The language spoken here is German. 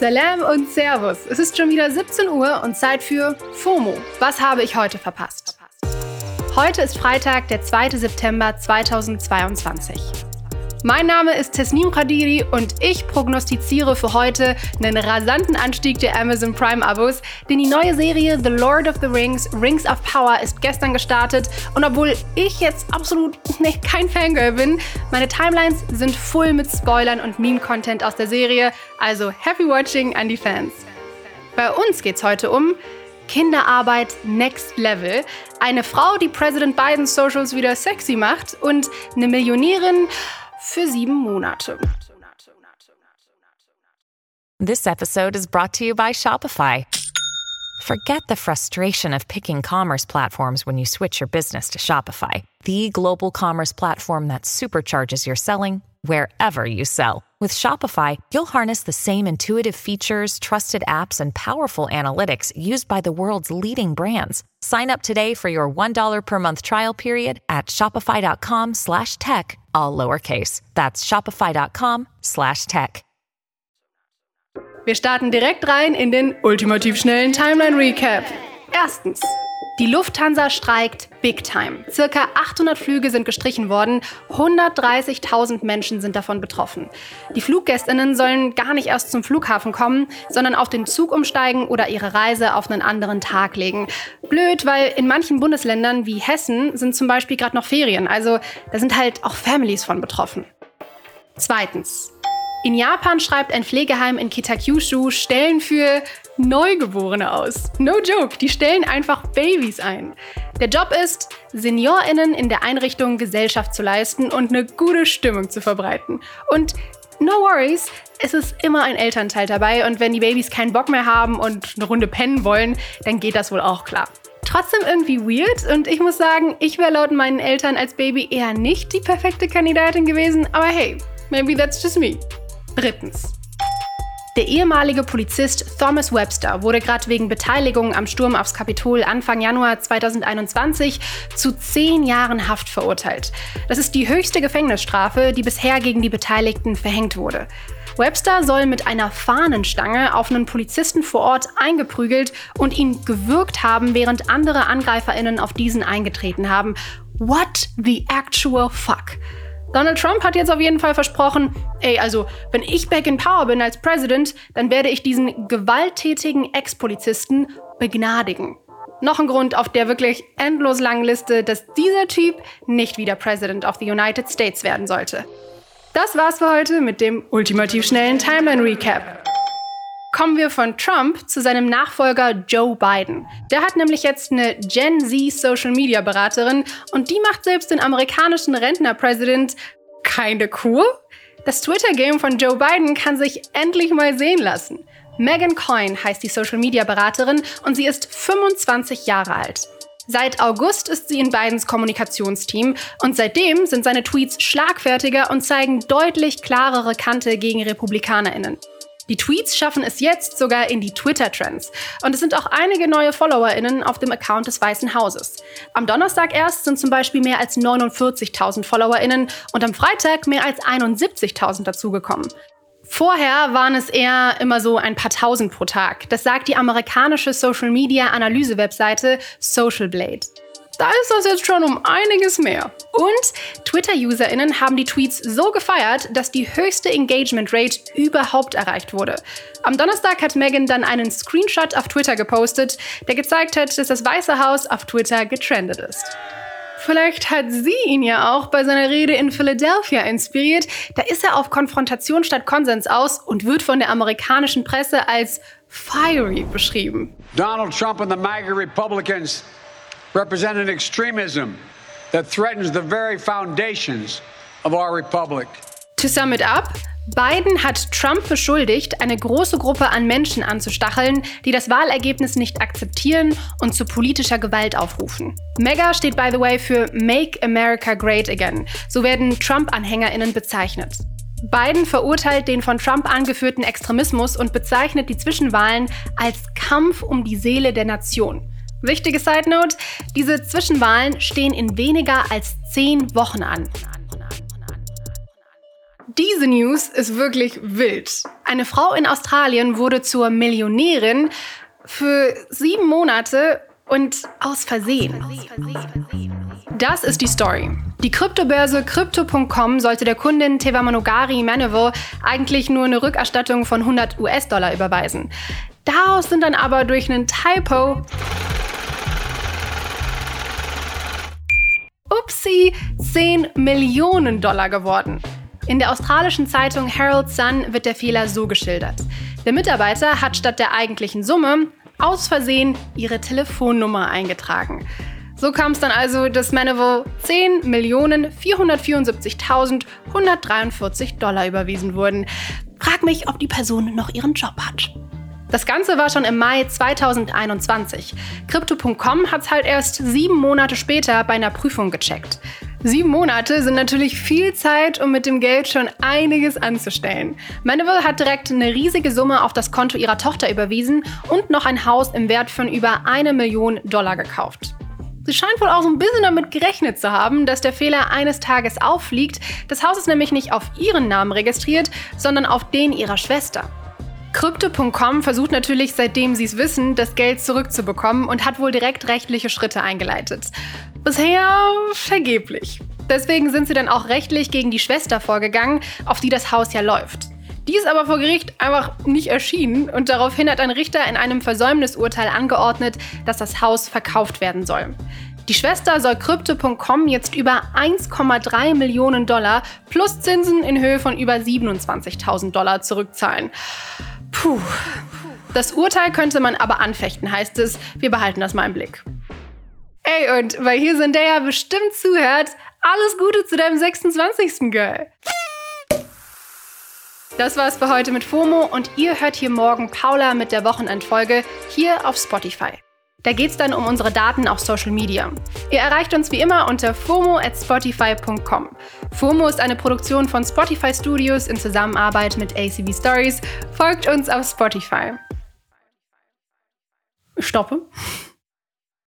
Salam und Servus. Es ist schon wieder 17 Uhr und Zeit für FOMO. Was habe ich heute verpasst? Heute ist Freitag, der 2. September 2022. Mein Name ist Tesnim Khadiri und ich prognostiziere für heute einen rasanten Anstieg der Amazon Prime-Abos, denn die neue Serie The Lord of the Rings, Rings of Power, ist gestern gestartet. Und obwohl ich jetzt absolut nee, kein Fangirl bin, meine Timelines sind voll mit Spoilern und Meme-Content aus der Serie, also happy watching an die Fans. Bei uns geht's heute um Kinderarbeit Next Level, eine Frau, die Präsident Bidens Socials wieder sexy macht und eine Millionärin, für sieben Monate. This episode is brought to you by Shopify. Forget the frustration of picking commerce platforms when you switch your business to Shopify, the global commerce platform that supercharges your selling wherever you sell. With Shopify, you'll harness the same intuitive features, trusted apps, and powerful analytics used by the world's leading brands. Sign up today for your $1 per month trial period at shopify.com slash tech, all lowercase. That's shopify.com slash tech. Wir starten direkt rein in den ultimativ schnellen Timeline Recap. Erstens. Die Lufthansa streikt Big Time. Circa 800 Flüge sind gestrichen worden, 130.000 Menschen sind davon betroffen. Die Fluggästinnen sollen gar nicht erst zum Flughafen kommen, sondern auf den Zug umsteigen oder ihre Reise auf einen anderen Tag legen. Blöd, weil in manchen Bundesländern wie Hessen sind zum Beispiel gerade noch Ferien, also da sind halt auch Families von betroffen. Zweitens. In Japan schreibt ein Pflegeheim in Kitakyushu Stellen für Neugeborene aus. No joke, die stellen einfach Babys ein. Der Job ist, SeniorInnen in der Einrichtung Gesellschaft zu leisten und eine gute Stimmung zu verbreiten. Und no worries, es ist immer ein Elternteil dabei und wenn die Babys keinen Bock mehr haben und eine Runde pennen wollen, dann geht das wohl auch klar. Trotzdem irgendwie weird und ich muss sagen, ich wäre laut meinen Eltern als Baby eher nicht die perfekte Kandidatin gewesen, aber hey, maybe that's just me. Drittens. Der ehemalige Polizist Thomas Webster wurde gerade wegen Beteiligung am Sturm aufs Kapitol Anfang Januar 2021 zu zehn Jahren Haft verurteilt. Das ist die höchste Gefängnisstrafe, die bisher gegen die Beteiligten verhängt wurde. Webster soll mit einer Fahnenstange auf einen Polizisten vor Ort eingeprügelt und ihn gewürgt haben, während andere AngreiferInnen auf diesen eingetreten haben. What the actual fuck? Donald Trump hat jetzt auf jeden Fall versprochen, ey, also wenn ich back in power bin als President, dann werde ich diesen gewalttätigen Ex-Polizisten begnadigen. Noch ein Grund auf der wirklich endlos langen Liste, dass dieser Typ nicht wieder President of the United States werden sollte. Das war's für heute mit dem ultimativ schnellen Timeline Recap kommen wir von Trump zu seinem Nachfolger Joe Biden. Der hat nämlich jetzt eine Gen Z Social Media Beraterin und die macht selbst den amerikanischen Rentnerpräsident keine Kur. Das Twitter-Game von Joe Biden kann sich endlich mal sehen lassen. Megan Coyne heißt die Social Media Beraterin und sie ist 25 Jahre alt. Seit August ist sie in Bidens Kommunikationsteam und seitdem sind seine Tweets schlagfertiger und zeigen deutlich klarere Kante gegen RepublikanerInnen. Die Tweets schaffen es jetzt sogar in die Twitter-Trends. Und es sind auch einige neue FollowerInnen auf dem Account des Weißen Hauses. Am Donnerstag erst sind zum Beispiel mehr als 49.000 FollowerInnen und am Freitag mehr als 71.000 dazugekommen. Vorher waren es eher immer so ein paar tausend pro Tag. Das sagt die amerikanische Social Media Analyse Webseite Social Blade. Da ist das jetzt schon um einiges mehr. Und Twitter-UserInnen haben die Tweets so gefeiert, dass die höchste Engagement Rate überhaupt erreicht wurde. Am Donnerstag hat Megan dann einen Screenshot auf Twitter gepostet, der gezeigt hat, dass das Weiße Haus auf Twitter getrendet ist. Vielleicht hat sie ihn ja auch bei seiner Rede in Philadelphia inspiriert. Da ist er auf Konfrontation statt Konsens aus und wird von der amerikanischen Presse als fiery beschrieben. Donald Trump and the MAGA Republicans represent an extremism that threatens the very foundations of our republic. To sum it up, Biden hat Trump beschuldigt, eine große Gruppe an Menschen anzustacheln, die das Wahlergebnis nicht akzeptieren und zu politischer Gewalt aufrufen. MAGA steht by the way für Make America Great Again. So werden Trump-AnhängerInnen bezeichnet. Biden verurteilt den von Trump angeführten Extremismus und bezeichnet die Zwischenwahlen als Kampf um die Seele der Nation. Wichtige Side Note: Diese Zwischenwahlen stehen in weniger als zehn Wochen an. Diese News ist wirklich wild. Eine Frau in Australien wurde zur Millionärin für sieben Monate und aus Versehen. Das ist die Story. Die Kryptobörse Crypto.com sollte der Kundin Tevamanogari Maneville eigentlich nur eine Rückerstattung von 100 US-Dollar überweisen. Daraus sind dann aber durch einen Typo Upsi 10 Millionen Dollar geworden. In der australischen Zeitung Herald Sun wird der Fehler so geschildert. Der Mitarbeiter hat statt der eigentlichen Summe aus Versehen ihre Telefonnummer eingetragen. So kam es dann also, dass Maneville 10.474.143 Dollar überwiesen wurden. Frag mich, ob die Person noch ihren Job hat. Das Ganze war schon im Mai 2021. Crypto.com hat es halt erst sieben Monate später bei einer Prüfung gecheckt. Sieben Monate sind natürlich viel Zeit, um mit dem Geld schon einiges anzustellen. Mandible hat direkt eine riesige Summe auf das Konto ihrer Tochter überwiesen und noch ein Haus im Wert von über eine Million Dollar gekauft. Sie scheint wohl auch so ein bisschen damit gerechnet zu haben, dass der Fehler eines Tages auffliegt. Das Haus ist nämlich nicht auf ihren Namen registriert, sondern auf den ihrer Schwester. Crypto.com versucht natürlich, seitdem sie es wissen, das Geld zurückzubekommen und hat wohl direkt rechtliche Schritte eingeleitet. Bisher vergeblich. Deswegen sind sie dann auch rechtlich gegen die Schwester vorgegangen, auf die das Haus ja läuft. Die ist aber vor Gericht einfach nicht erschienen und daraufhin hat ein Richter in einem Versäumnisurteil angeordnet, dass das Haus verkauft werden soll. Die Schwester soll Crypto.com jetzt über 1,3 Millionen Dollar plus Zinsen in Höhe von über 27.000 Dollar zurückzahlen. Puh. Das Urteil könnte man aber anfechten, heißt es. Wir behalten das mal im Blick. Ey, und weil hier ja bestimmt zuhört, alles Gute zu deinem 26. Girl. Das war's für heute mit FOMO und ihr hört hier morgen Paula mit der Wochenendfolge hier auf Spotify. Da geht's dann um unsere Daten auf Social Media. Ihr erreicht uns wie immer unter FOMO at Spotify.com. FOMO ist eine Produktion von Spotify Studios in Zusammenarbeit mit ACB Stories. Folgt uns auf Spotify. Stoppe.